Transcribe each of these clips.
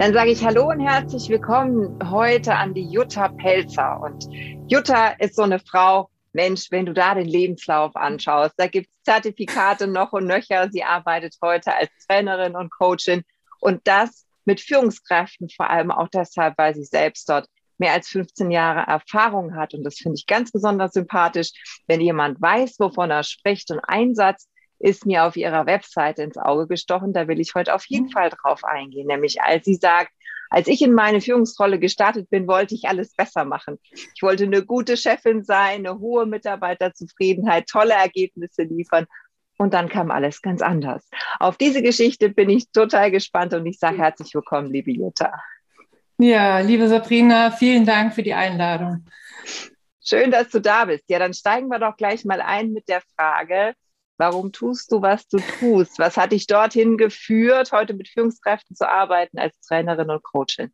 Dann sage ich Hallo und herzlich willkommen heute an die Jutta Pelzer. Und Jutta ist so eine Frau, Mensch, wenn du da den Lebenslauf anschaust, da gibt es Zertifikate noch und nöcher. Sie arbeitet heute als Trainerin und Coachin und das mit Führungskräften, vor allem auch deshalb, weil sie selbst dort mehr als 15 Jahre Erfahrung hat. Und das finde ich ganz besonders sympathisch, wenn jemand weiß, wovon er spricht und Einsatz ist mir auf ihrer Webseite ins Auge gestochen. Da will ich heute auf jeden mhm. Fall drauf eingehen. Nämlich als sie sagt, als ich in meine Führungsrolle gestartet bin, wollte ich alles besser machen. Ich wollte eine gute Chefin sein, eine hohe Mitarbeiterzufriedenheit, tolle Ergebnisse liefern. Und dann kam alles ganz anders. Auf diese Geschichte bin ich total gespannt und ich sage herzlich willkommen, liebe Jutta. Ja, liebe Sabrina, vielen Dank für die Einladung. Schön, dass du da bist. Ja, dann steigen wir doch gleich mal ein mit der Frage, Warum tust du, was du tust? Was hat dich dorthin geführt, heute mit Führungskräften zu arbeiten als Trainerin und Coachin?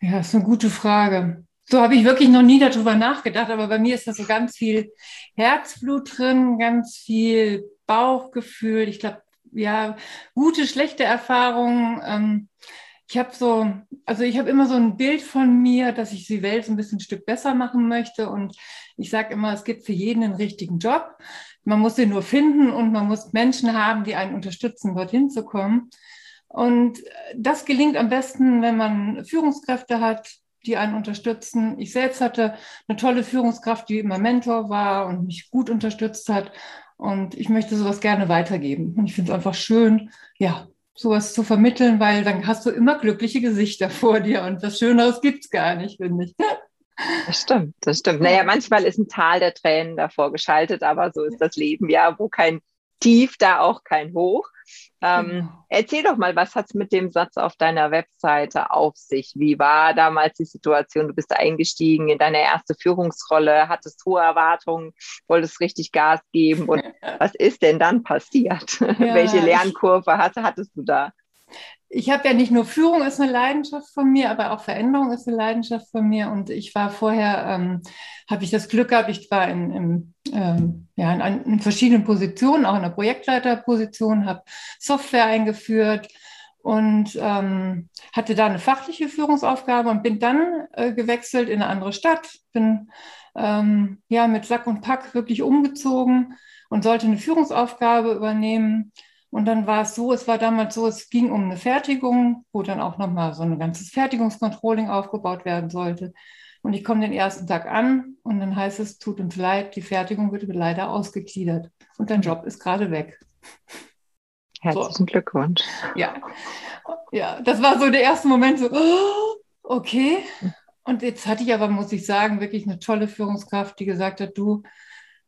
Ja, das ist eine gute Frage. So habe ich wirklich noch nie darüber nachgedacht, aber bei mir ist da so ganz viel Herzblut drin, ganz viel Bauchgefühl. Ich glaube, ja, gute, schlechte Erfahrungen. Ähm, ich habe so, also ich habe immer so ein Bild von mir, dass ich die Welt so ein bisschen ein Stück besser machen möchte. Und ich sage immer, es gibt für jeden einen richtigen Job. Man muss sie nur finden und man muss Menschen haben, die einen unterstützen, dorthin zu kommen. Und das gelingt am besten, wenn man Führungskräfte hat, die einen unterstützen. Ich selbst hatte eine tolle Führungskraft, die immer Mentor war und mich gut unterstützt hat. Und ich möchte sowas gerne weitergeben. Und ich finde es einfach schön, ja, sowas zu vermitteln, weil dann hast du immer glückliche Gesichter vor dir und was Schöneres gibt es gar nicht, finde ich. Das stimmt, das stimmt. Naja, manchmal ist ein Tal der Tränen davor geschaltet, aber so ist das Leben ja, wo kein Tief, da auch kein Hoch. Ähm, genau. Erzähl doch mal, was hat es mit dem Satz auf deiner Webseite auf sich? Wie war damals die Situation? Du bist eingestiegen in deine erste Führungsrolle, hattest hohe Erwartungen, wolltest richtig Gas geben. Und was ist denn dann passiert? Ja, Welche Lernkurve hatte, hattest du da? Ich habe ja nicht nur Führung ist eine Leidenschaft von mir, aber auch Veränderung ist eine Leidenschaft von mir. Und ich war vorher, ähm, habe ich das Glück gehabt, ich war in, in, ähm, ja, in, in, verschiedenen Positionen, auch in der Projektleiterposition, habe Software eingeführt und ähm, hatte da eine fachliche Führungsaufgabe und bin dann äh, gewechselt in eine andere Stadt, bin ähm, ja mit Sack und Pack wirklich umgezogen und sollte eine Führungsaufgabe übernehmen und dann war es so, es war damals so, es ging um eine Fertigung, wo dann auch nochmal so ein ganzes Fertigungscontrolling aufgebaut werden sollte. Und ich komme den ersten Tag an und dann heißt es, tut uns leid, die Fertigung wird leider ausgegliedert und dein Job ist gerade weg. Herzlichen so. Glückwunsch. Ja. ja, das war so der erste Moment, so, oh, okay. Und jetzt hatte ich aber, muss ich sagen, wirklich eine tolle Führungskraft, die gesagt hat, du,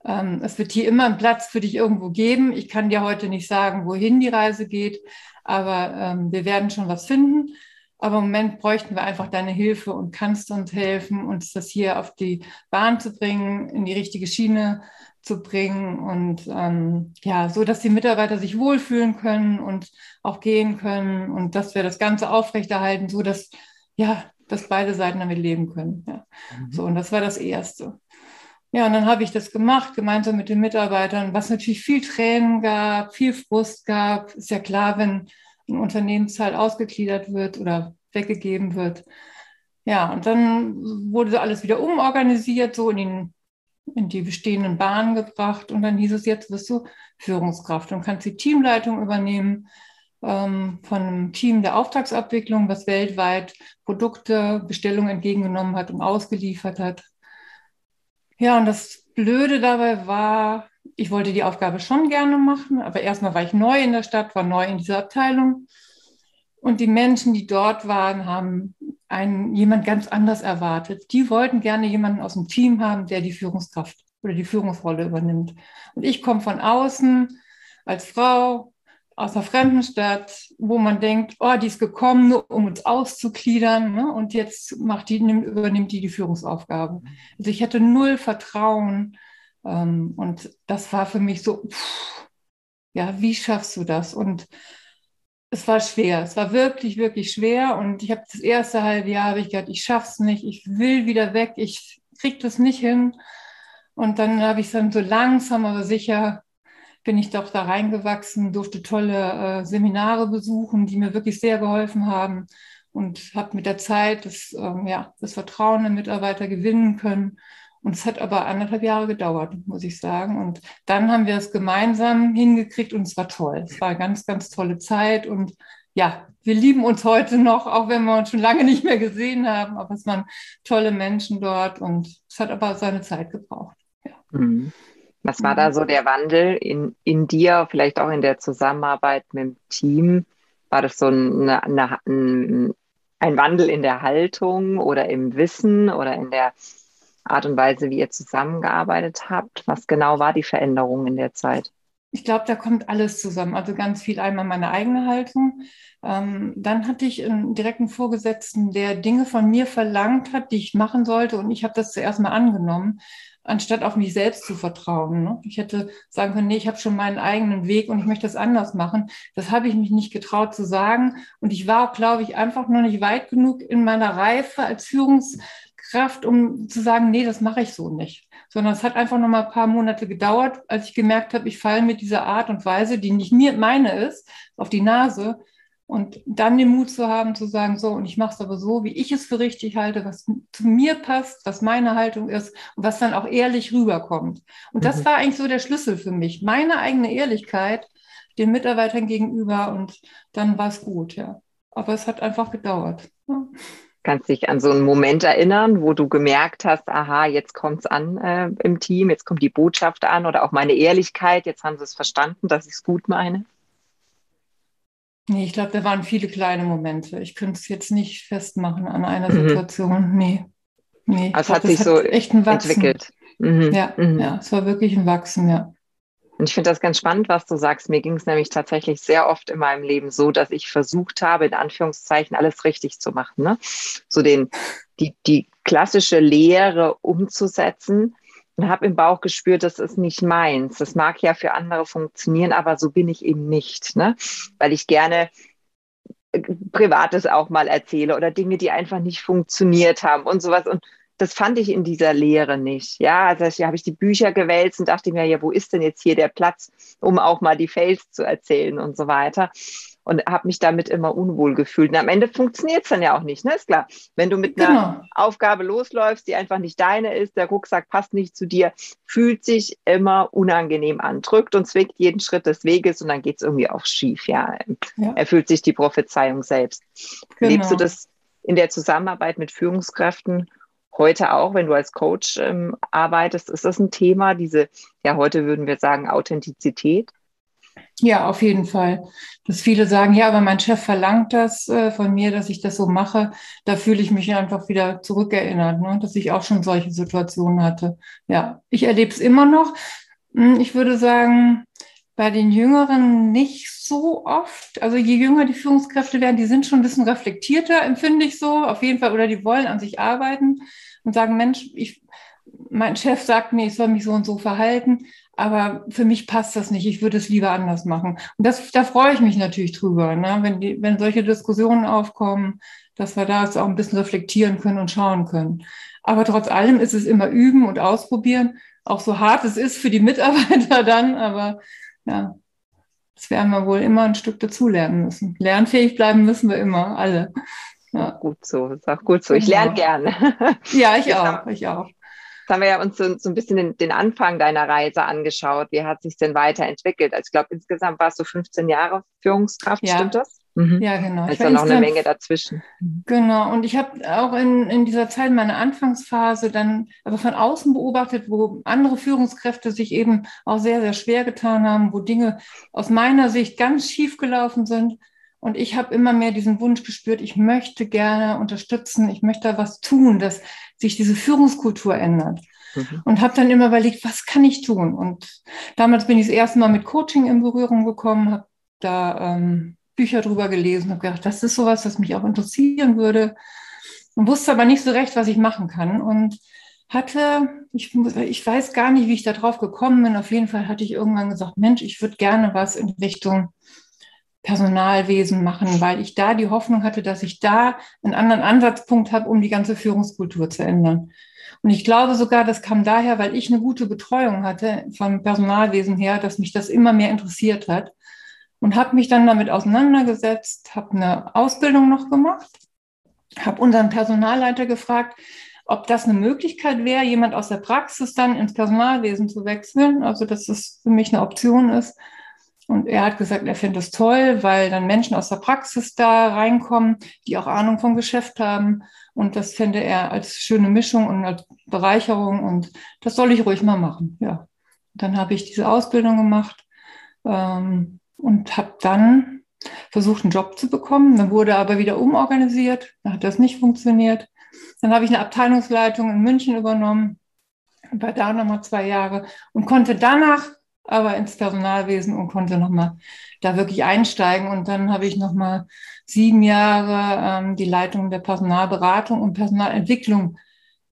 ähm, es wird hier immer einen Platz für dich irgendwo geben. Ich kann dir heute nicht sagen, wohin die Reise geht, aber ähm, wir werden schon was finden. Aber im Moment bräuchten wir einfach deine Hilfe und kannst uns helfen, uns das hier auf die Bahn zu bringen, in die richtige Schiene zu bringen und ähm, ja, so dass die Mitarbeiter sich wohlfühlen können und auch gehen können und dass wir das Ganze aufrechterhalten, so dass ja, dass beide Seiten damit leben können. Ja. Mhm. So und das war das Erste. Ja, und dann habe ich das gemacht, gemeinsam mit den Mitarbeitern, was natürlich viel Tränen gab, viel Frust gab. Ist ja klar, wenn ein Unternehmensteil ausgegliedert wird oder weggegeben wird. Ja, und dann wurde alles wieder umorganisiert, so in, den, in die bestehenden Bahnen gebracht. Und dann hieß es, jetzt wirst du Führungskraft und kannst die Teamleitung übernehmen ähm, von einem Team der Auftragsabwicklung, was weltweit Produkte, Bestellungen entgegengenommen hat und ausgeliefert hat. Ja, und das Blöde dabei war, ich wollte die Aufgabe schon gerne machen, aber erstmal war ich neu in der Stadt, war neu in dieser Abteilung. Und die Menschen, die dort waren, haben einen, jemand ganz anders erwartet. Die wollten gerne jemanden aus dem Team haben, der die Führungskraft oder die Führungsrolle übernimmt. Und ich komme von außen als Frau aus einer fremden Stadt, wo man denkt, oh, die ist gekommen, nur um uns auszugliedern. Ne? Und jetzt macht die, nimmt, übernimmt die die Führungsaufgabe. Also ich hatte null Vertrauen. Ähm, und das war für mich so, pff, ja, wie schaffst du das? Und es war schwer. Es war wirklich, wirklich schwer. Und ich habe das erste halbe Jahr habe ich gedacht, ich schaff's nicht, ich will wieder weg, ich krieg das nicht hin. Und dann habe ich dann so langsam, aber sicher bin ich doch da reingewachsen, durfte tolle äh, Seminare besuchen, die mir wirklich sehr geholfen haben und habe mit der Zeit das, ähm, ja, das Vertrauen der Mitarbeiter gewinnen können. Und es hat aber anderthalb Jahre gedauert, muss ich sagen. Und dann haben wir es gemeinsam hingekriegt und es war toll. Es war eine ganz, ganz tolle Zeit. Und ja, wir lieben uns heute noch, auch wenn wir uns schon lange nicht mehr gesehen haben. Aber es waren tolle Menschen dort und es hat aber seine Zeit gebraucht. Ja. Mhm. Was war da mhm. so der Wandel in, in dir, vielleicht auch in der Zusammenarbeit mit dem Team? War das so eine, eine, ein, ein Wandel in der Haltung oder im Wissen oder in der Art und Weise, wie ihr zusammengearbeitet habt? Was genau war die Veränderung in der Zeit? Ich glaube, da kommt alles zusammen. Also ganz viel einmal meine eigene Haltung. Ähm, dann hatte ich einen direkten Vorgesetzten, der Dinge von mir verlangt hat, die ich machen sollte. Und ich habe das zuerst mal angenommen, anstatt auf mich selbst zu vertrauen. Ne? Ich hätte sagen können, nee, ich habe schon meinen eigenen Weg und ich möchte das anders machen. Das habe ich mich nicht getraut zu sagen. Und ich war glaube ich, einfach noch nicht weit genug in meiner Reife als Führungs Kraft, um zu sagen, nee, das mache ich so nicht. Sondern es hat einfach noch mal ein paar Monate gedauert, als ich gemerkt habe, ich falle mit dieser Art und Weise, die nicht mir meine ist, auf die Nase. Und dann den Mut zu haben, zu sagen, so, und ich mache es aber so, wie ich es für richtig halte, was zu mir passt, was meine Haltung ist und was dann auch ehrlich rüberkommt. Und das mhm. war eigentlich so der Schlüssel für mich. Meine eigene Ehrlichkeit den Mitarbeitern gegenüber und dann war es gut, ja. Aber es hat einfach gedauert. Ja. Kannst dich an so einen Moment erinnern, wo du gemerkt hast, aha, jetzt kommt es an äh, im Team, jetzt kommt die Botschaft an oder auch meine Ehrlichkeit, jetzt haben sie es verstanden, dass ich es gut meine? Nee, ich glaube, da waren viele kleine Momente. Ich könnte es jetzt nicht festmachen an einer mhm. Situation. Nee. nee. Also glaub, hat sich hat so echt ein Wachsen. entwickelt. Mhm. Ja, mhm. ja, es war wirklich ein Wachsen, ja. Und ich finde das ganz spannend, was du sagst. Mir ging es nämlich tatsächlich sehr oft in meinem Leben so, dass ich versucht habe, in Anführungszeichen alles richtig zu machen. Ne? So den, die, die klassische Lehre umzusetzen und habe im Bauch gespürt, das ist nicht meins. Das mag ja für andere funktionieren, aber so bin ich eben nicht. Ne? Weil ich gerne äh, Privates auch mal erzähle oder Dinge, die einfach nicht funktioniert haben und sowas. Und das fand ich in dieser Lehre nicht. Ja, also hier habe ich die Bücher gewälzt und dachte mir, ja, wo ist denn jetzt hier der Platz, um auch mal die Fails zu erzählen und so weiter. Und habe mich damit immer unwohl gefühlt. Und am Ende funktioniert es dann ja auch nicht, ne? Ist klar. Wenn du mit einer genau. Aufgabe losläufst, die einfach nicht deine ist, der Rucksack passt nicht zu dir, fühlt sich immer unangenehm an, drückt und zwickt jeden Schritt des Weges und dann geht es irgendwie auch schief. Ja, ja. erfüllt sich die Prophezeiung selbst. Genau. Lebst du das in der Zusammenarbeit mit Führungskräften heute auch, wenn du als Coach ähm, arbeitest, ist das ein Thema, diese, ja, heute würden wir sagen, Authentizität? Ja, auf jeden Fall. Dass viele sagen, ja, aber mein Chef verlangt das äh, von mir, dass ich das so mache. Da fühle ich mich einfach wieder zurückerinnert, ne? dass ich auch schon solche Situationen hatte. Ja, ich erlebe es immer noch. Hm, ich würde sagen, bei den Jüngeren nicht so oft. Also je jünger die Führungskräfte werden, die sind schon ein bisschen reflektierter, empfinde ich so, auf jeden Fall, oder die wollen an sich arbeiten und sagen, Mensch, ich, mein Chef sagt mir, ich soll mich so und so verhalten, aber für mich passt das nicht, ich würde es lieber anders machen. Und das, da freue ich mich natürlich drüber, ne? wenn, die, wenn solche Diskussionen aufkommen, dass wir da jetzt auch ein bisschen reflektieren können und schauen können. Aber trotz allem ist es immer üben und ausprobieren, auch so hart es ist für die Mitarbeiter dann, aber ja, das werden wir wohl immer ein Stück dazulernen müssen. Lernfähig bleiben müssen wir immer, alle. Ja. Gut so, ist auch gut so. Ich genau. lerne gerne. Ja, ich auch, ich auch. Jetzt haben wir ja uns so, so ein bisschen den, den, Anfang deiner Reise angeschaut. Wie hat sich denn weiterentwickelt? Also ich glaube, insgesamt warst du 15 Jahre Führungskraft, ja. stimmt das? Mhm. Ja, genau. Ist noch eine Menge dazwischen. Genau. Und ich habe auch in, in dieser Zeit meine Anfangsphase dann aber von außen beobachtet, wo andere Führungskräfte sich eben auch sehr, sehr schwer getan haben, wo Dinge aus meiner Sicht ganz schief gelaufen sind. Und ich habe immer mehr diesen Wunsch gespürt, ich möchte gerne unterstützen, ich möchte da was tun, dass sich diese Führungskultur ändert. Mhm. Und habe dann immer überlegt, was kann ich tun? Und damals bin ich das erste Mal mit Coaching in Berührung gekommen, habe da ähm, Bücher drüber gelesen, habe gedacht, das ist sowas, das mich auch interessieren würde. Und wusste aber nicht so recht, was ich machen kann. Und hatte, ich, ich weiß gar nicht, wie ich da drauf gekommen bin. Auf jeden Fall hatte ich irgendwann gesagt, Mensch, ich würde gerne was in Richtung Personalwesen machen, weil ich da die Hoffnung hatte, dass ich da einen anderen Ansatzpunkt habe, um die ganze Führungskultur zu ändern. Und ich glaube sogar, das kam daher, weil ich eine gute Betreuung hatte vom Personalwesen her, dass mich das immer mehr interessiert hat und habe mich dann damit auseinandergesetzt, habe eine Ausbildung noch gemacht, habe unseren Personalleiter gefragt, ob das eine Möglichkeit wäre, jemand aus der Praxis dann ins Personalwesen zu wechseln, also dass das für mich eine Option ist. Und er hat gesagt, er findet es toll, weil dann Menschen aus der Praxis da reinkommen, die auch Ahnung vom Geschäft haben. Und das fände er als schöne Mischung und als Bereicherung. Und das soll ich ruhig mal machen. Ja. Dann habe ich diese Ausbildung gemacht. Ähm, und habe dann versucht, einen Job zu bekommen. Dann wurde aber wieder umorganisiert. Dann hat das nicht funktioniert. Dann habe ich eine Abteilungsleitung in München übernommen, war da nochmal zwei Jahre und konnte danach aber ins Personalwesen und konnte nochmal da wirklich einsteigen. Und dann habe ich nochmal sieben Jahre ähm, die Leitung der Personalberatung und Personalentwicklung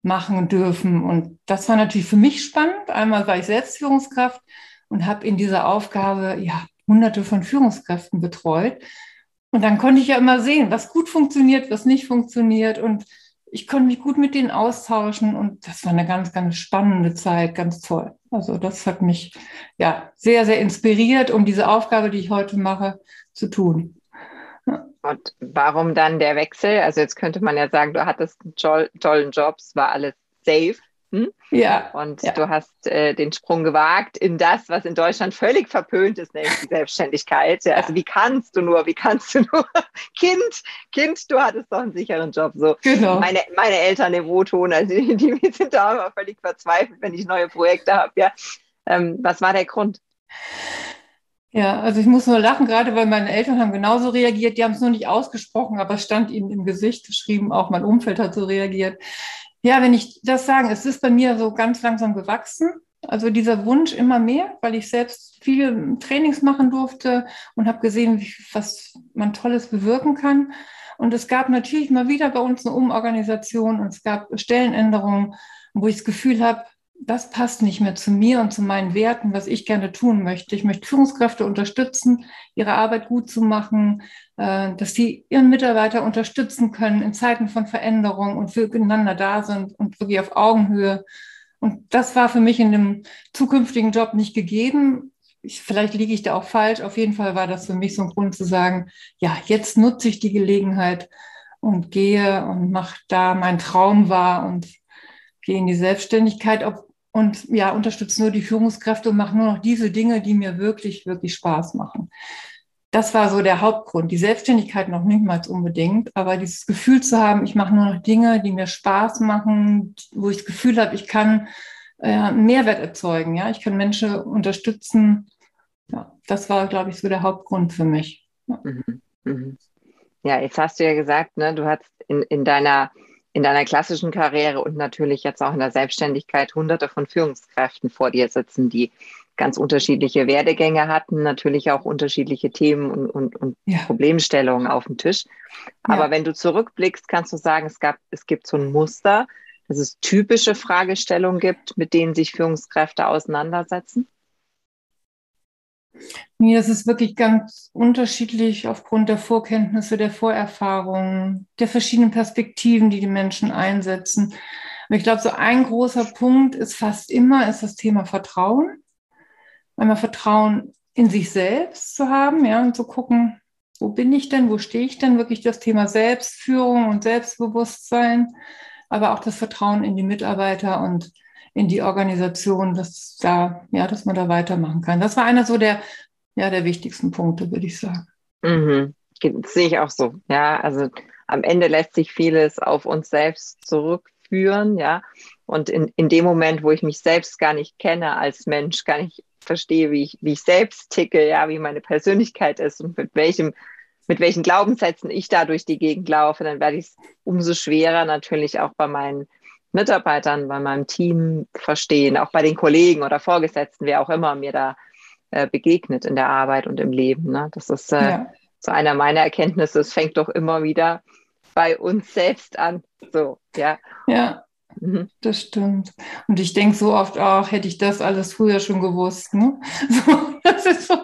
machen dürfen. Und das war natürlich für mich spannend. Einmal war ich Selbstführungskraft und habe in dieser Aufgabe ja hunderte von Führungskräften betreut. Und dann konnte ich ja immer sehen, was gut funktioniert, was nicht funktioniert. Und ich konnte mich gut mit denen austauschen. Und das war eine ganz, ganz spannende Zeit, ganz toll. Also das hat mich ja sehr, sehr inspiriert, um diese Aufgabe, die ich heute mache, zu tun. Und warum dann der Wechsel? Also jetzt könnte man ja sagen, du hattest einen tollen Job, es war alles safe. Hm? Ja. Und ja. du hast äh, den Sprung gewagt in das, was in Deutschland völlig verpönt ist, nämlich die Selbstständigkeit. Ja, also wie kannst du nur, wie kannst du nur, Kind, Kind, du hattest doch einen sicheren Job. So. Genau. Meine, meine Eltern im O-Ton, also die, die sind da immer völlig verzweifelt, wenn ich neue Projekte habe. Ja. Ähm, was war der Grund? Ja, also ich muss nur lachen, gerade weil meine Eltern haben genauso reagiert. Die haben es nur nicht ausgesprochen, aber es stand ihnen im Gesicht geschrieben. Auch mein Umfeld hat so reagiert. Ja, wenn ich das sagen, es ist bei mir so ganz langsam gewachsen. Also dieser Wunsch immer mehr, weil ich selbst viele Trainings machen durfte und habe gesehen, was man Tolles bewirken kann. Und es gab natürlich mal wieder bei uns eine Umorganisation und es gab Stellenänderungen, wo ich das Gefühl habe, das passt nicht mehr zu mir und zu meinen Werten, was ich gerne tun möchte. Ich möchte Führungskräfte unterstützen, ihre Arbeit gut zu machen, äh, dass sie ihren Mitarbeiter unterstützen können in Zeiten von Veränderung und füreinander da sind und wirklich auf Augenhöhe. Und das war für mich in dem zukünftigen Job nicht gegeben. Ich, vielleicht liege ich da auch falsch. Auf jeden Fall war das für mich so ein Grund zu sagen, ja, jetzt nutze ich die Gelegenheit und gehe und mache da meinen Traum wahr und gehe in die Selbstständigkeit und ja, unterstütze nur die Führungskräfte und mache nur noch diese Dinge, die mir wirklich, wirklich Spaß machen. Das war so der Hauptgrund. Die Selbstständigkeit noch nicht mal unbedingt, aber dieses Gefühl zu haben, ich mache nur noch Dinge, die mir Spaß machen, wo ich das Gefühl habe, ich kann äh, Mehrwert erzeugen. Ja, ich kann Menschen unterstützen. Ja, das war, glaube ich, so der Hauptgrund für mich. Ja. Mhm. Mhm. ja, jetzt hast du ja gesagt, ne, du hast in, in deiner in deiner klassischen Karriere und natürlich jetzt auch in der Selbstständigkeit hunderte von Führungskräften vor dir sitzen, die ganz unterschiedliche Werdegänge hatten, natürlich auch unterschiedliche Themen und, und, und ja. Problemstellungen auf dem Tisch. Aber ja. wenn du zurückblickst, kannst du sagen, es, gab, es gibt so ein Muster, dass es typische Fragestellungen gibt, mit denen sich Führungskräfte auseinandersetzen? Nee, das ist wirklich ganz unterschiedlich aufgrund der Vorkenntnisse, der Vorerfahrungen, der verschiedenen Perspektiven, die die Menschen einsetzen. Und ich glaube, so ein großer Punkt ist fast immer ist das Thema Vertrauen. Einmal Vertrauen in sich selbst zu haben, ja, und zu gucken, wo bin ich denn, wo stehe ich denn, wirklich das Thema Selbstführung und Selbstbewusstsein, aber auch das Vertrauen in die Mitarbeiter und in die Organisation, dass da, ja, dass man da weitermachen kann. Das war einer so der, ja, der wichtigsten Punkte, würde ich sagen. Mhm. sehe ich auch so. Ja, also am Ende lässt sich vieles auf uns selbst zurückführen, ja. Und in, in dem Moment, wo ich mich selbst gar nicht kenne als Mensch, gar nicht verstehe, wie ich, wie ich selbst ticke, ja, wie meine Persönlichkeit ist und mit welchem, mit welchen Glaubenssätzen ich da durch die Gegend laufe, dann werde ich es umso schwerer natürlich auch bei meinen Mitarbeitern, bei meinem Team verstehen, auch bei den Kollegen oder Vorgesetzten, wer auch immer mir da äh, begegnet in der Arbeit und im Leben. Ne? Das ist äh, ja. so einer meiner Erkenntnisse. Es fängt doch immer wieder bei uns selbst an. So, ja. Ja, mhm. das stimmt. Und ich denke so oft auch, hätte ich das alles früher schon gewusst. Ne? So, das ist so,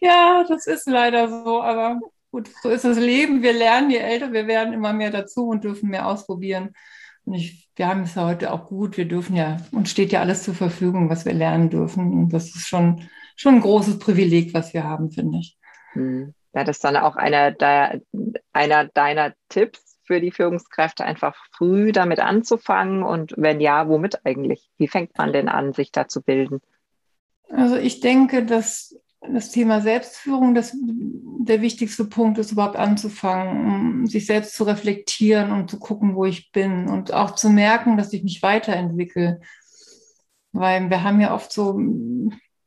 ja, das ist leider so, aber gut, so ist das Leben. Wir lernen, je älter wir werden, immer mehr dazu und dürfen mehr ausprobieren. Und ich, wir haben es ja heute auch gut. Wir dürfen ja, uns steht ja alles zur Verfügung, was wir lernen dürfen. Und das ist schon schon ein großes Privileg, was wir haben, finde ich. Hm. Ja, das ist dann auch einer, der, einer deiner Tipps für die Führungskräfte, einfach früh damit anzufangen und wenn ja, womit eigentlich? Wie fängt man denn an, sich da zu bilden? Also ich denke, dass das Thema Selbstführung das, der wichtigste Punkt ist, überhaupt anzufangen, sich selbst zu reflektieren und zu gucken, wo ich bin und auch zu merken, dass ich mich weiterentwickle. Weil wir haben ja oft so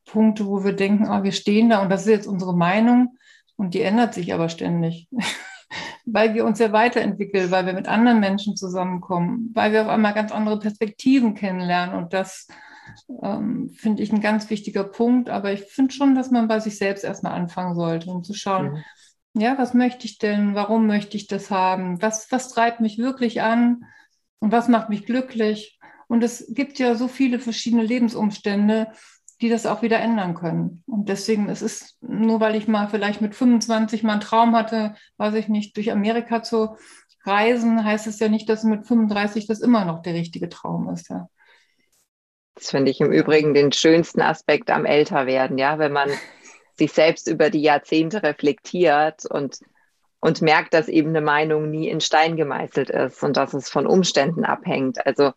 Punkte, wo wir denken, oh, wir stehen da und das ist jetzt unsere Meinung und die ändert sich aber ständig, weil wir uns ja weiterentwickeln, weil wir mit anderen Menschen zusammenkommen, weil wir auf einmal ganz andere Perspektiven kennenlernen und das ähm, finde ich ein ganz wichtiger Punkt. Aber ich finde schon, dass man bei sich selbst erstmal anfangen sollte, um zu schauen, mhm. ja, was möchte ich denn, warum möchte ich das haben, was, was treibt mich wirklich an und was macht mich glücklich. Und es gibt ja so viele verschiedene Lebensumstände, die das auch wieder ändern können. Und deswegen ist es, nur weil ich mal vielleicht mit 25 mal einen Traum hatte, weiß ich nicht, durch Amerika zu reisen, heißt es ja nicht, dass mit 35 das immer noch der richtige Traum ist. Ja. Das finde ich im Übrigen den schönsten Aspekt am Älterwerden, ja, wenn man sich selbst über die Jahrzehnte reflektiert und, und merkt, dass eben eine Meinung nie in Stein gemeißelt ist und dass es von Umständen abhängt. Also,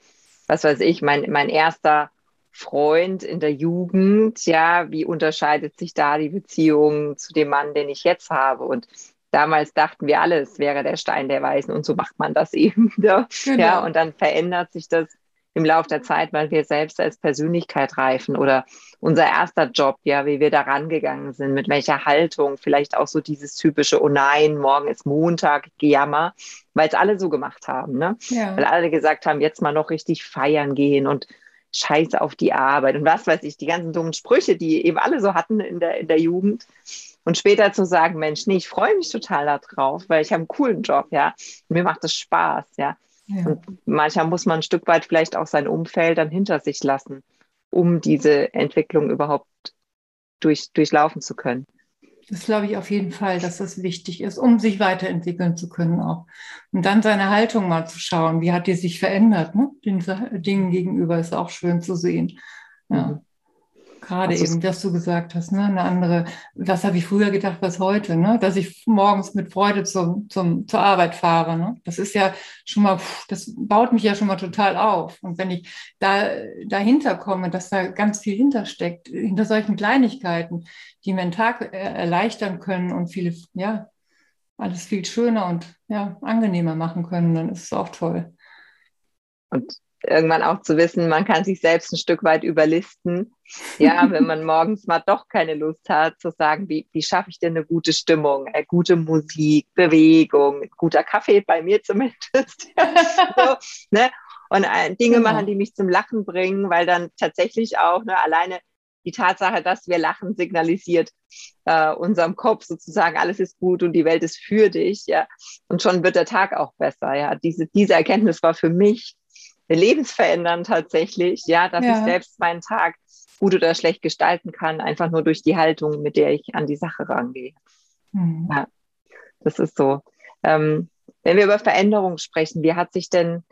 was weiß ich, mein, mein erster Freund in der Jugend, ja, wie unterscheidet sich da die Beziehung zu dem Mann, den ich jetzt habe? Und damals dachten wir alle, es wäre der Stein der Weisen und so macht man das eben. Ja, genau. ja und dann verändert sich das im Laufe der Zeit, weil wir selbst als Persönlichkeit reifen oder unser erster Job, ja, wie wir da rangegangen sind, mit welcher Haltung, vielleicht auch so dieses typische, oh nein, morgen ist Montag, Gejammer, weil es alle so gemacht haben, ne? Ja. Weil alle gesagt haben, jetzt mal noch richtig feiern gehen und Scheiß auf die Arbeit und was weiß ich, die ganzen dummen Sprüche, die eben alle so hatten in der, in der Jugend. Und später zu sagen, Mensch, nee, ich freue mich total darauf, weil ich habe einen coolen Job, ja. Mir macht das Spaß, ja. Ja. Und manchmal muss man ein Stück weit vielleicht auch sein Umfeld dann hinter sich lassen, um diese Entwicklung überhaupt durch, durchlaufen zu können. Das glaube ich auf jeden Fall, dass das wichtig ist, um sich weiterentwickeln zu können auch. Und dann seine Haltung mal zu schauen, wie hat die sich verändert, ne? den Dingen gegenüber ist auch schön zu sehen. Ja. Gerade also eben, dass du gesagt hast, ne, eine andere, was habe ich früher gedacht, was heute, ne? Dass ich morgens mit Freude zum, zum, zur Arbeit fahre. Ne? Das ist ja schon mal, das baut mich ja schon mal total auf. Und wenn ich da dahinter komme, dass da ganz viel hintersteckt, hinter solchen Kleinigkeiten, die mir den Tag erleichtern können und viele, ja, alles viel schöner und ja, angenehmer machen können, dann ist es auch toll. Und irgendwann auch zu wissen, man kann sich selbst ein Stück weit überlisten. Ja, wenn man morgens mal doch keine Lust hat, zu sagen, wie, wie schaffe ich denn eine gute Stimmung, äh, gute Musik, Bewegung, guter Kaffee bei mir zumindest. so, ne? Und äh, Dinge genau. machen, die mich zum Lachen bringen, weil dann tatsächlich auch ne, alleine die Tatsache, dass wir lachen, signalisiert äh, unserem Kopf sozusagen, alles ist gut und die Welt ist für dich, ja. Und schon wird der Tag auch besser, ja. Diese, diese Erkenntnis war für mich lebensverändernd tatsächlich, ja, dass ja. ich selbst meinen Tag gut oder schlecht gestalten kann, einfach nur durch die Haltung, mit der ich an die Sache rangehe. Mhm. Ja, das ist so. Ähm, wenn wir über Veränderung sprechen, wie hat sich denn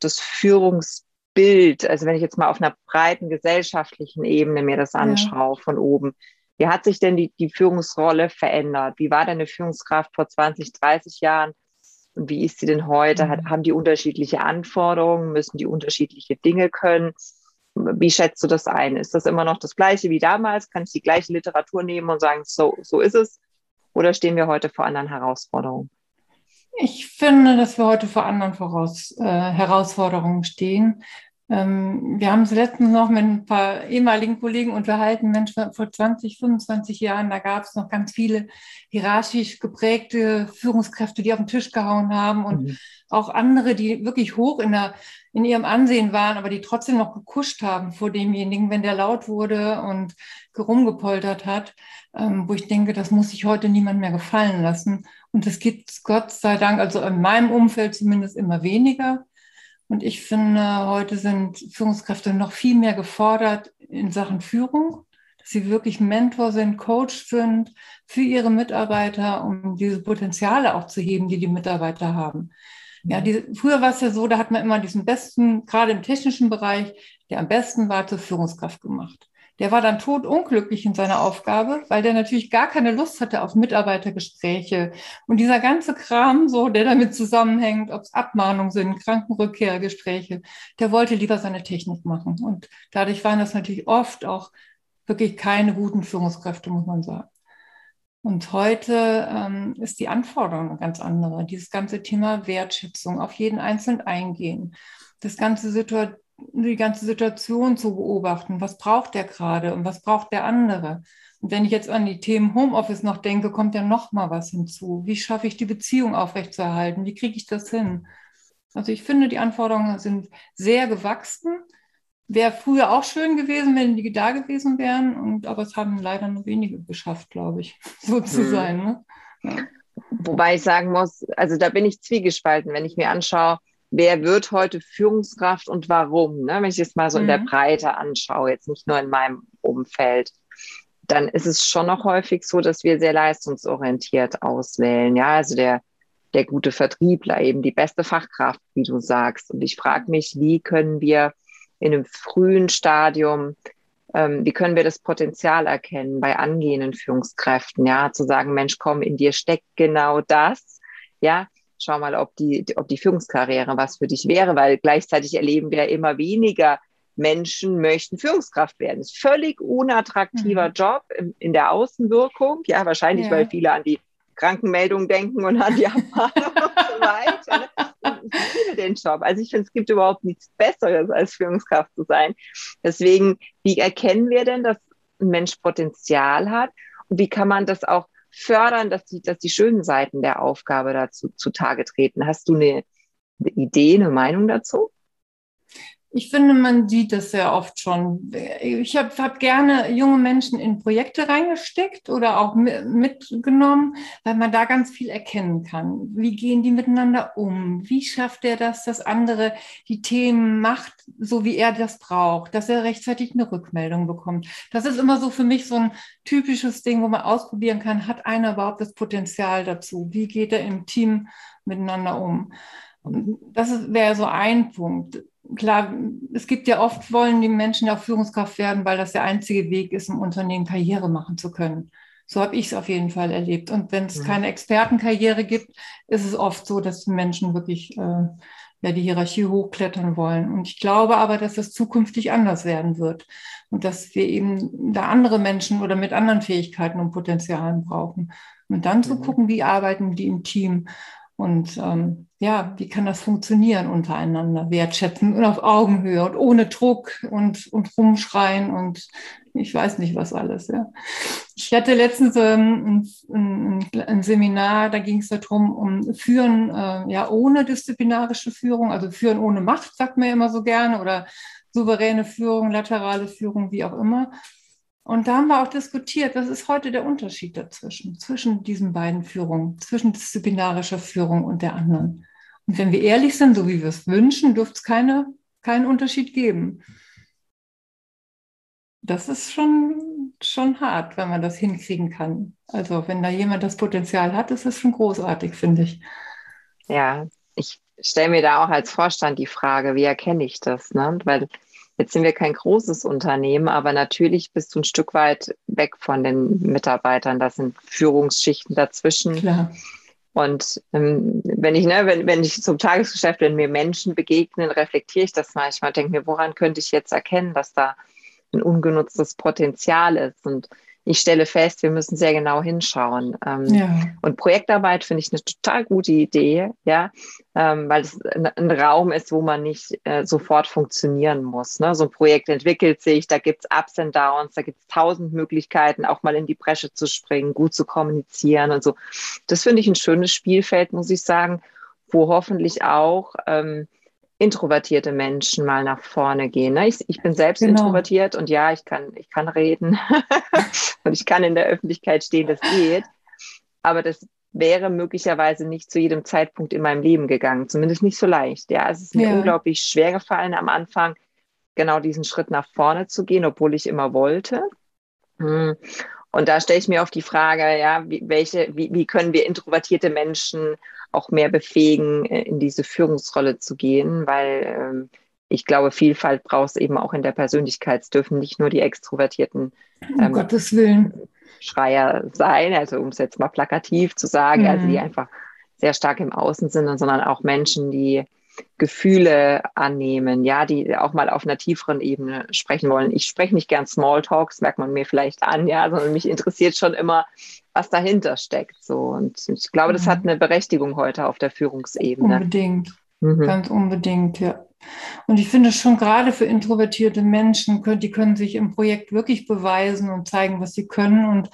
das Führungsbild, also wenn ich jetzt mal auf einer breiten gesellschaftlichen Ebene mir das anschaue ja. von oben, wie hat sich denn die, die Führungsrolle verändert? Wie war denn eine Führungskraft vor 20, 30 Jahren? Und wie ist sie denn heute? Hat, mhm. haben die unterschiedliche Anforderungen? Müssen die unterschiedliche Dinge können? Wie schätzt du das ein? Ist das immer noch das Gleiche wie damals? Kann ich die gleiche Literatur nehmen und sagen, so, so ist es? oder stehen wir heute vor anderen Herausforderungen? Ich finde, dass wir heute vor anderen Voraus, äh, Herausforderungen stehen. Ähm, wir haben uns letztens noch mit ein paar ehemaligen Kollegen unterhalten, Mensch, vor 20, 25 Jahren, da gab es noch ganz viele hierarchisch geprägte Führungskräfte, die auf den Tisch gehauen haben und mhm. auch andere, die wirklich hoch in, der, in ihrem Ansehen waren, aber die trotzdem noch gekuscht haben vor demjenigen, wenn der laut wurde und rumgepoltert hat, ähm, wo ich denke, das muss sich heute niemand mehr gefallen lassen. Und das gibt Gott sei Dank, also in meinem Umfeld zumindest immer weniger. Und ich finde, heute sind Führungskräfte noch viel mehr gefordert in Sachen Führung, dass sie wirklich Mentor sind, Coach sind für ihre Mitarbeiter, um diese Potenziale auch zu heben, die die Mitarbeiter haben. Ja, die, früher war es ja so, da hat man immer diesen besten, gerade im technischen Bereich, der am besten war, zur Führungskraft gemacht. Der war dann totunglücklich in seiner Aufgabe, weil der natürlich gar keine Lust hatte auf Mitarbeitergespräche und dieser ganze Kram, so der damit zusammenhängt, ob es Abmahnungen sind, Krankenrückkehrgespräche, der wollte lieber seine Technik machen. Und dadurch waren das natürlich oft auch wirklich keine guten Führungskräfte, muss man sagen. Und heute ähm, ist die Anforderung eine ganz andere. Dieses ganze Thema Wertschätzung, auf jeden Einzelnen eingehen, das ganze Situation die ganze Situation zu beobachten. Was braucht der gerade und was braucht der andere? Und wenn ich jetzt an die Themen Homeoffice noch denke, kommt ja noch mal was hinzu. Wie schaffe ich die Beziehung aufrechtzuerhalten? Wie kriege ich das hin? Also ich finde, die Anforderungen sind sehr gewachsen. Wäre früher auch schön gewesen, wenn die da gewesen wären. Und, aber es haben leider nur wenige geschafft, glaube ich, so zu mhm. sein. Ne? Ja. Wobei ich sagen muss, also da bin ich zwiegespalten, wenn ich mir anschaue, wer wird heute Führungskraft und warum? Ne? Wenn ich es mal so mhm. in der mhm. Breite anschaue, jetzt nicht nur in meinem Umfeld, dann ist es schon noch häufig so, dass wir sehr leistungsorientiert auswählen. Ja, also der, der gute Vertriebler, eben die beste Fachkraft, wie du sagst. Und ich frage mich, wie können wir in einem frühen Stadium, ähm, wie können wir das Potenzial erkennen bei angehenden Führungskräften, ja, zu sagen, Mensch, komm, in dir steckt genau das, ja, schau mal, ob die, ob die Führungskarriere was für dich wäre, weil gleichzeitig erleben wir immer weniger Menschen möchten Führungskraft werden. Das ist völlig unattraktiver mhm. Job in, in, der Außenwirkung. Ja, wahrscheinlich, ja. weil viele an die Krankenmeldung denken und an die Abmahnung und so weiter. Ne? Ich liebe den Job. Also ich finde, es gibt überhaupt nichts Besseres, als Führungskraft zu sein. Deswegen, wie erkennen wir denn, dass ein Mensch Potenzial hat? Und wie kann man das auch fördern, dass die, dass die schönen Seiten der Aufgabe dazu zutage treten. Hast du eine, eine Idee, eine Meinung dazu? Ich finde, man sieht das sehr oft schon. Ich habe hab gerne junge Menschen in Projekte reingesteckt oder auch mitgenommen, weil man da ganz viel erkennen kann. Wie gehen die miteinander um? Wie schafft er das, dass andere die Themen macht, so wie er das braucht, dass er rechtzeitig eine Rückmeldung bekommt? Das ist immer so für mich so ein typisches Ding, wo man ausprobieren kann, hat einer überhaupt das Potenzial dazu? Wie geht er im Team miteinander um? Das wäre so ein Punkt klar, es gibt ja oft, wollen die Menschen ja auch Führungskraft werden, weil das der einzige Weg ist, im Unternehmen Karriere machen zu können. So habe ich es auf jeden Fall erlebt. Und wenn es mhm. keine Expertenkarriere gibt, ist es oft so, dass die Menschen wirklich äh, ja, die Hierarchie hochklettern wollen. Und ich glaube aber, dass das zukünftig anders werden wird. Und dass wir eben da andere Menschen oder mit anderen Fähigkeiten und Potenzialen brauchen. Und dann zu mhm. gucken, wie arbeiten die im Team und ähm, ja, wie kann das funktionieren untereinander? Wertschätzen und auf Augenhöhe und ohne Druck und, und rumschreien und ich weiß nicht was alles. Ja. Ich hatte letztens ähm, ein, ein, Seminar, da ging es darum, um Führen äh, ja ohne disziplinarische Führung, also Führen ohne Macht, sagt man ja immer so gerne, oder souveräne Führung, laterale Führung, wie auch immer. Und da haben wir auch diskutiert, was ist heute der Unterschied dazwischen, zwischen diesen beiden Führungen, zwischen disziplinarischer Führung und der anderen. Und wenn wir ehrlich sind, so wie wir es wünschen, dürfte es keine, keinen Unterschied geben. Das ist schon, schon hart, wenn man das hinkriegen kann. Also wenn da jemand das Potenzial hat, ist es schon großartig, finde ich. Ja, ich stelle mir da auch als Vorstand die Frage, wie erkenne ich das? Ne? Weil Jetzt sind wir kein großes Unternehmen, aber natürlich bist du ein Stück weit weg von den Mitarbeitern. Das sind Führungsschichten dazwischen. Klar. Und ähm, wenn ich, ne, wenn, wenn ich zum Tagesgeschäft, wenn mir Menschen begegnen, reflektiere ich das manchmal, denke mir, woran könnte ich jetzt erkennen, dass da ein ungenutztes Potenzial ist? Und ich stelle fest, wir müssen sehr genau hinschauen. Ähm, ja. Und Projektarbeit finde ich eine total gute Idee, ja, ähm, weil es ein, ein, Raum ist, wo man nicht äh, sofort funktionieren muss. Ne? So ein Projekt entwickelt sich, da gibt es Ups und Downs, da gibt es tausend Möglichkeiten, auch mal in die Bresche zu springen, gut zu kommunizieren und so. Das finde ich ein schönes Spielfeld, muss ich sagen, wo hoffentlich auch ähm, introvertierte Menschen mal nach vorne gehen. Ne? Ich, ich bin selbst genau. introvertiert und ja, ich kann, ich kann reden und ich kann in der Öffentlichkeit stehen, das geht. Aber das wäre möglicherweise nicht zu jedem Zeitpunkt in meinem Leben gegangen, zumindest nicht so leicht. Ja, es ist mir ja. unglaublich schwer gefallen am Anfang, genau diesen Schritt nach vorne zu gehen, obwohl ich immer wollte. Hm. Und da stelle ich mir oft die Frage, ja, welche, wie, wie können wir introvertierte Menschen auch mehr befähigen, äh, in diese Führungsrolle zu gehen, weil ähm, ich glaube, Vielfalt braucht es eben auch in der Persönlichkeit. Es dürfen nicht nur die extrovertierten ähm, um Gottes Willen. Schreier sein, also um es jetzt mal plakativ zu sagen, mhm. also die einfach sehr stark im Außen sind, sondern auch Menschen, die Gefühle annehmen, ja, die auch mal auf einer tieferen Ebene sprechen wollen. Ich spreche nicht gern Smalltalks, merkt man mir vielleicht an, ja, sondern mich interessiert schon immer, was dahinter steckt. So. Und ich glaube, das hat mhm. eine Berechtigung heute auf der Führungsebene. Unbedingt. Mhm. Ganz unbedingt, ja. Und ich finde schon gerade für introvertierte Menschen, die können sich im Projekt wirklich beweisen und zeigen, was sie können. Und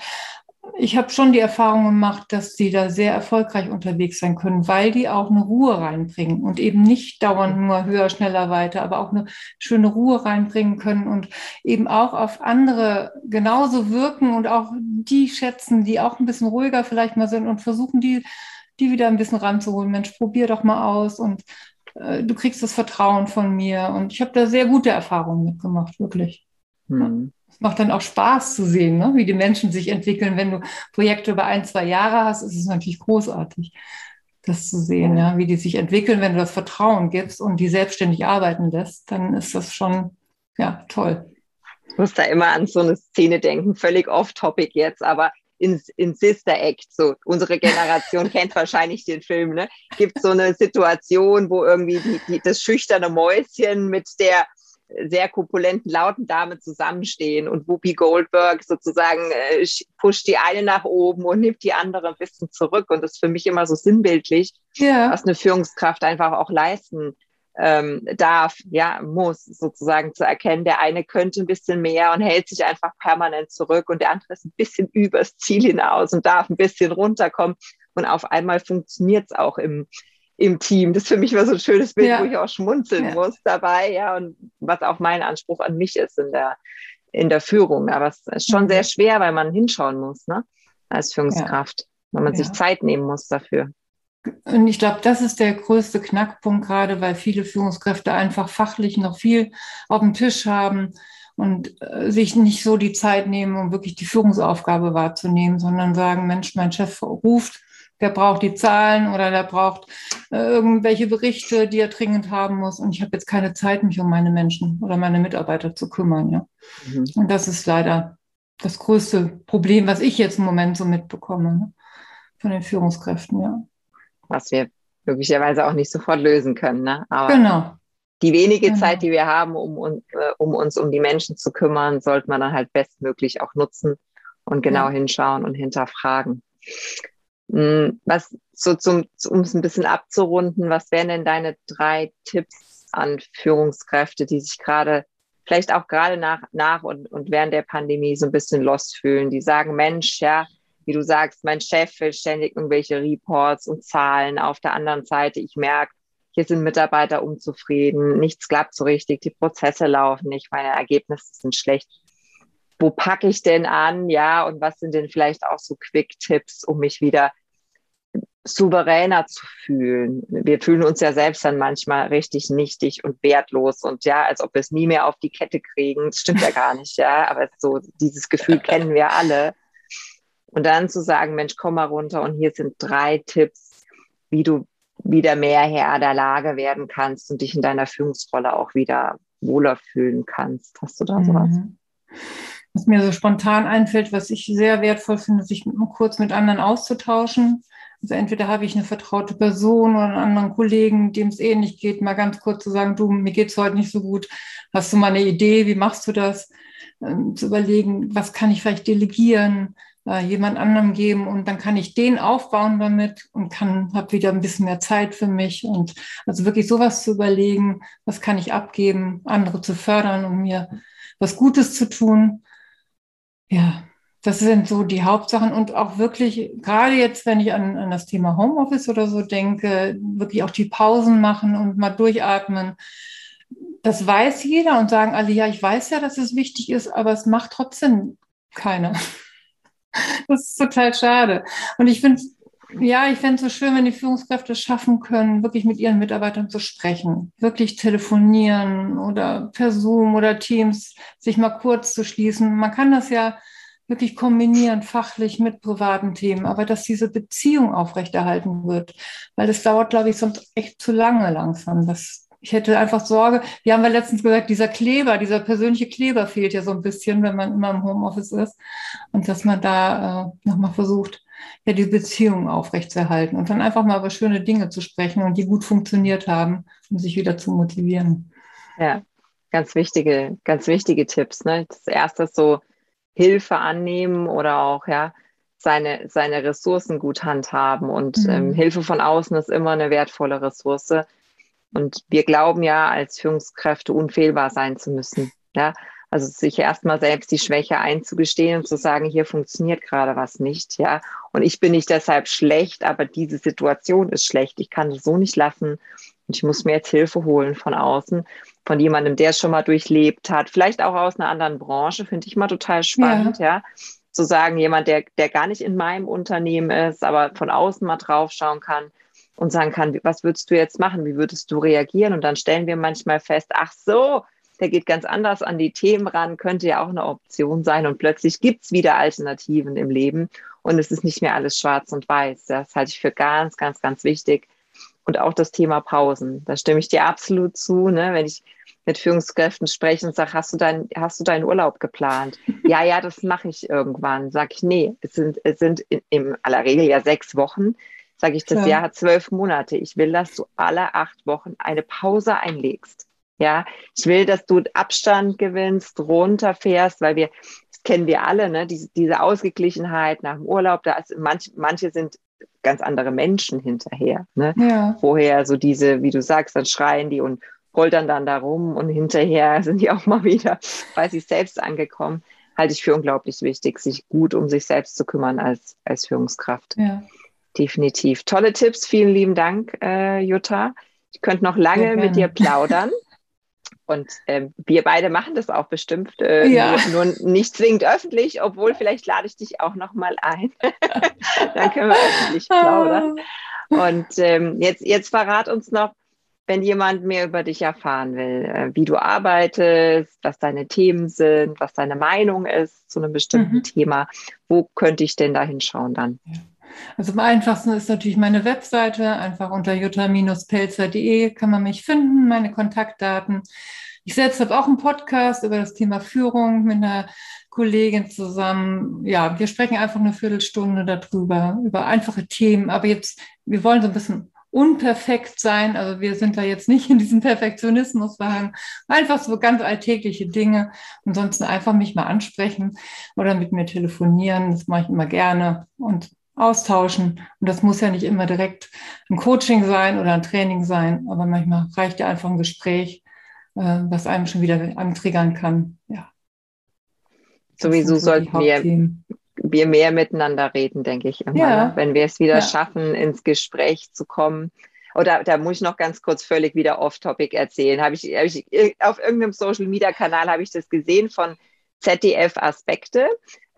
ich habe schon die Erfahrung gemacht, dass sie da sehr erfolgreich unterwegs sein können, weil die auch eine Ruhe reinbringen und eben nicht dauernd nur höher, schneller, weiter, aber auch eine schöne Ruhe reinbringen können und eben auch auf andere genauso wirken und auch die schätzen, die auch ein bisschen ruhiger vielleicht mal sind und versuchen, die, die wieder ein bisschen ranzuholen. Mensch, probier doch mal aus und äh, du kriegst das Vertrauen von mir. Und ich habe da sehr gute Erfahrungen mitgemacht, wirklich. Hm macht dann auch Spaß zu sehen, ne? wie die Menschen sich entwickeln. Wenn du Projekte über ein, zwei Jahre hast, ist es natürlich großartig, das zu sehen, ja? wie die sich entwickeln. Wenn du das Vertrauen gibst und die selbstständig arbeiten lässt, dann ist das schon ja, toll. Ich muss da immer an so eine Szene denken, völlig off-topic jetzt, aber in, in Sister Act, so unsere Generation kennt wahrscheinlich den Film, ne? Gibt so eine Situation, wo irgendwie die, die, das schüchterne Mäuschen mit der sehr korpulenten, lauten Dame zusammenstehen und Whoopi Goldberg sozusagen äh, pusht die eine nach oben und nimmt die andere ein bisschen zurück. Und das ist für mich immer so sinnbildlich, ja. was eine Führungskraft einfach auch leisten ähm, darf, ja, muss sozusagen zu erkennen, der eine könnte ein bisschen mehr und hält sich einfach permanent zurück und der andere ist ein bisschen übers Ziel hinaus und darf ein bisschen runterkommen. Und auf einmal funktioniert es auch im, im Team. Das für mich war so ein schönes Bild, ja. wo ich auch schmunzeln ja. muss dabei, ja, und was auch mein Anspruch an mich ist in der, in der Führung. Aber es ist schon mhm. sehr schwer, weil man hinschauen muss, ne, als Führungskraft, ja. weil man sich Zeit nehmen muss dafür. Und ich glaube, das ist der größte Knackpunkt gerade, weil viele Führungskräfte einfach fachlich noch viel auf dem Tisch haben und äh, sich nicht so die Zeit nehmen, um wirklich die Führungsaufgabe wahrzunehmen, sondern sagen, Mensch, mein Chef ruft, der braucht die Zahlen oder der braucht äh, irgendwelche Berichte, die er dringend haben muss. Und ich habe jetzt keine Zeit, mich um meine Menschen oder meine Mitarbeiter zu kümmern. Ja? Mhm. Und das ist leider das größte Problem, was ich jetzt im Moment so mitbekomme ne? von den Führungskräften. Ja. Was wir möglicherweise auch nicht sofort lösen können. Ne? Aber genau. Die wenige genau. Zeit, die wir haben, um, um, äh, um uns um die Menschen zu kümmern, sollte man dann halt bestmöglich auch nutzen und genau ja. hinschauen und hinterfragen. Hm, was so zum, um es ein bisschen abzurunden, was wären denn deine drei Tipps an Führungskräfte, die sich gerade, vielleicht auch gerade nach, nach und, und während der Pandemie so ein bisschen lost fühlen, die sagen, Mensch, ja, wie du sagst, mein Chef will ständig irgendwelche Reports und Zahlen. Auf der anderen Seite, ich merke, hier sind Mitarbeiter unzufrieden, nichts klappt so richtig, die Prozesse laufen nicht, meine Ergebnisse sind schlecht wo packe ich denn an, ja, und was sind denn vielleicht auch so Quick-Tipps, um mich wieder souveräner zu fühlen. Wir fühlen uns ja selbst dann manchmal richtig nichtig und wertlos und ja, als ob wir es nie mehr auf die Kette kriegen. Das stimmt ja gar nicht, ja, aber so dieses Gefühl kennen wir alle. Und dann zu sagen, Mensch, komm mal runter und hier sind drei Tipps, wie du wieder mehr Herr der Lage werden kannst und dich in deiner Führungsrolle auch wieder wohler fühlen kannst. Hast du da sowas? Mhm. Was mir so spontan einfällt, was ich sehr wertvoll finde, sich kurz mit anderen auszutauschen also entweder habe ich eine vertraute Person oder einen anderen Kollegen, dem es ähnlich geht, mal ganz kurz zu sagen, du, mir geht es heute nicht so gut. Hast du mal eine Idee? Wie machst du das? äh, zu überlegen, was kann ich vielleicht delegieren, äh, jemand anderem geben und dann kann ich den aufbauen damit und kann, habe wieder ein bisschen mehr Zeit für mich und also wirklich sowas zu überlegen, was kann ich abgeben, andere zu fördern, um mir was Gutes zu tun. Ja, das sind so die Hauptsachen und auch wirklich, gerade jetzt, wenn ich an, an das Thema Homeoffice oder so denke, wirklich auch die Pausen machen und mal durchatmen. Das weiß jeder und sagen alle, ja, ich weiß ja, dass es wichtig ist, aber es macht trotzdem keiner. Das ist total schade. Und ich finde ja, ich fände es so schön, wenn die Führungskräfte schaffen können, wirklich mit ihren Mitarbeitern zu sprechen, wirklich telefonieren oder per Zoom oder Teams sich mal kurz zu schließen. Man kann das ja wirklich kombinieren, fachlich mit privaten Themen, aber dass diese Beziehung aufrechterhalten wird, weil das dauert, glaube ich, sonst echt zu lange langsam. Das, ich hätte einfach Sorge, wir haben ja letztens gesagt, dieser Kleber, dieser persönliche Kleber fehlt ja so ein bisschen, wenn man immer im Homeoffice ist und dass man da äh, nochmal versucht, ja, die Beziehung aufrechtzuerhalten und dann einfach mal über schöne Dinge zu sprechen und die gut funktioniert haben, um sich wieder zu motivieren. Ja, ganz wichtige, ganz wichtige Tipps. Ne? Das erste ist so, Hilfe annehmen oder auch ja seine, seine Ressourcen gut handhaben. Und mhm. ähm, Hilfe von außen ist immer eine wertvolle Ressource. Und wir glauben ja, als Führungskräfte unfehlbar sein zu müssen. Ja, also sich erstmal selbst die Schwäche einzugestehen und zu sagen, hier funktioniert gerade was nicht, ja. Und ich bin nicht deshalb schlecht, aber diese Situation ist schlecht. Ich kann es so nicht lassen. Und ich muss mir jetzt Hilfe holen von außen von jemandem, der es schon mal durchlebt hat, vielleicht auch aus einer anderen Branche, finde ich mal total spannend, ja. ja. Zu sagen, jemand, der, der gar nicht in meinem Unternehmen ist, aber von außen mal draufschauen kann und sagen kann, was würdest du jetzt machen? Wie würdest du reagieren? Und dann stellen wir manchmal fest, ach so, der geht ganz anders an die Themen ran, könnte ja auch eine Option sein. Und plötzlich gibt es wieder Alternativen im Leben und es ist nicht mehr alles schwarz und weiß. Das halte ich für ganz, ganz, ganz wichtig, und auch das Thema Pausen. Da stimme ich dir absolut zu. Ne? Wenn ich mit Führungskräften spreche und sage, hast du, dein, hast du deinen Urlaub geplant? ja, ja, das mache ich irgendwann. Sag ich, nee, es sind, es sind in, in aller Regel ja sechs Wochen. Sage ich, das ja. Jahr hat zwölf Monate. Ich will, dass du alle acht Wochen eine Pause einlegst. Ja, ich will, dass du Abstand gewinnst, runterfährst, weil wir, das kennen wir alle, ne? diese, diese Ausgeglichenheit nach dem Urlaub, da ist manch, manche sind ganz andere Menschen hinterher. Ne? Ja. Vorher so diese, wie du sagst, dann schreien die und poltern dann da rum und hinterher sind die auch mal wieder bei sich selbst angekommen. Halte ich für unglaublich wichtig, sich gut um sich selbst zu kümmern als, als Führungskraft. Ja. Definitiv. Tolle Tipps. Vielen lieben Dank, äh, Jutta. Ich könnte noch lange mit dir plaudern. Und äh, wir beide machen das auch bestimmt, äh, ja. nur, nur, nicht zwingend öffentlich, obwohl vielleicht lade ich dich auch noch mal ein. Dann können wir öffentlich plaudern. Und ähm, jetzt, jetzt verrat uns noch, wenn jemand mehr über dich erfahren will, äh, wie du arbeitest, was deine Themen sind, was deine Meinung ist zu einem bestimmten mhm. Thema, wo könnte ich denn da hinschauen dann? Also am einfachsten ist natürlich meine Webseite, einfach unter jutta-pelzer.de kann man mich finden, meine Kontaktdaten. Ich selbst habe auch einen Podcast über das Thema Führung mit einer Kollegin zusammen. Ja, wir sprechen einfach eine Viertelstunde darüber, über einfache Themen. Aber jetzt, wir wollen so ein bisschen unperfekt sein. Also wir sind da jetzt nicht in diesem Perfektionismus verhangen. Einfach so ganz alltägliche Dinge. Ansonsten einfach mich mal ansprechen oder mit mir telefonieren. Das mache ich immer gerne. Und austauschen. Und das muss ja nicht immer direkt ein Coaching sein oder ein Training sein, aber manchmal reicht ja einfach ein Gespräch, äh, was einem schon wieder antriggern kann. Ja. Sowieso so sollten wir, wir mehr miteinander reden, denke ich immer. Ja. Ne? Wenn wir es wieder ja. schaffen, ins Gespräch zu kommen. Oder da muss ich noch ganz kurz völlig wieder off-topic erzählen. Habe ich, hab ich auf irgendeinem Social-Media-Kanal habe ich das gesehen von ZDF Aspekte.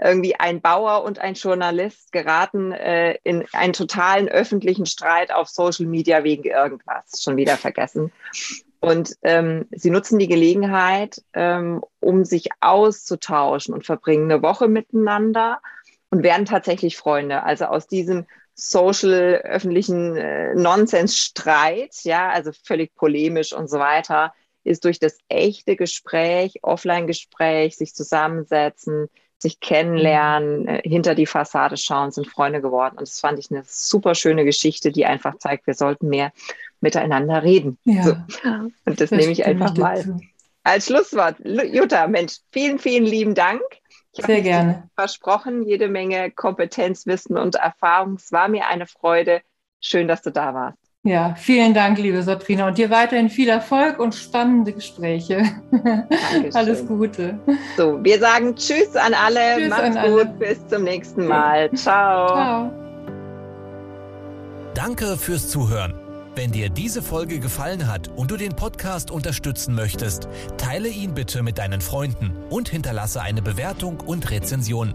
Irgendwie ein Bauer und ein Journalist geraten äh, in einen totalen öffentlichen Streit auf Social Media wegen irgendwas. Schon wieder vergessen. Und ähm, sie nutzen die Gelegenheit, ähm, um sich auszutauschen und verbringen eine Woche miteinander und werden tatsächlich Freunde. Also aus diesem social öffentlichen äh, Nonsens-Streit, ja, also völlig polemisch und so weiter, ist durch das echte Gespräch, Offline-Gespräch, sich zusammensetzen, sich kennenlernen, äh, hinter die Fassade schauen, sind Freunde geworden. Und das fand ich eine super schöne Geschichte, die einfach zeigt, wir sollten mehr miteinander reden. Ja, so. Und das, das nehme ich einfach mal als Schlusswort, Jutta, Mensch, vielen, vielen lieben Dank. Ich Sehr gerne. Versprochen, jede Menge Kompetenz, Wissen und Erfahrung. Es war mir eine Freude. Schön, dass du da warst. Ja, vielen Dank, liebe Sabrina. Und dir weiterhin viel Erfolg und spannende Gespräche. Dankeschön. Alles Gute. So, wir sagen Tschüss an alle. Tschüss Macht's an gut. Alle. Bis zum nächsten Mal. Ciao. Ciao. Danke fürs Zuhören. Wenn dir diese Folge gefallen hat und du den Podcast unterstützen möchtest, teile ihn bitte mit deinen Freunden und hinterlasse eine Bewertung und Rezension.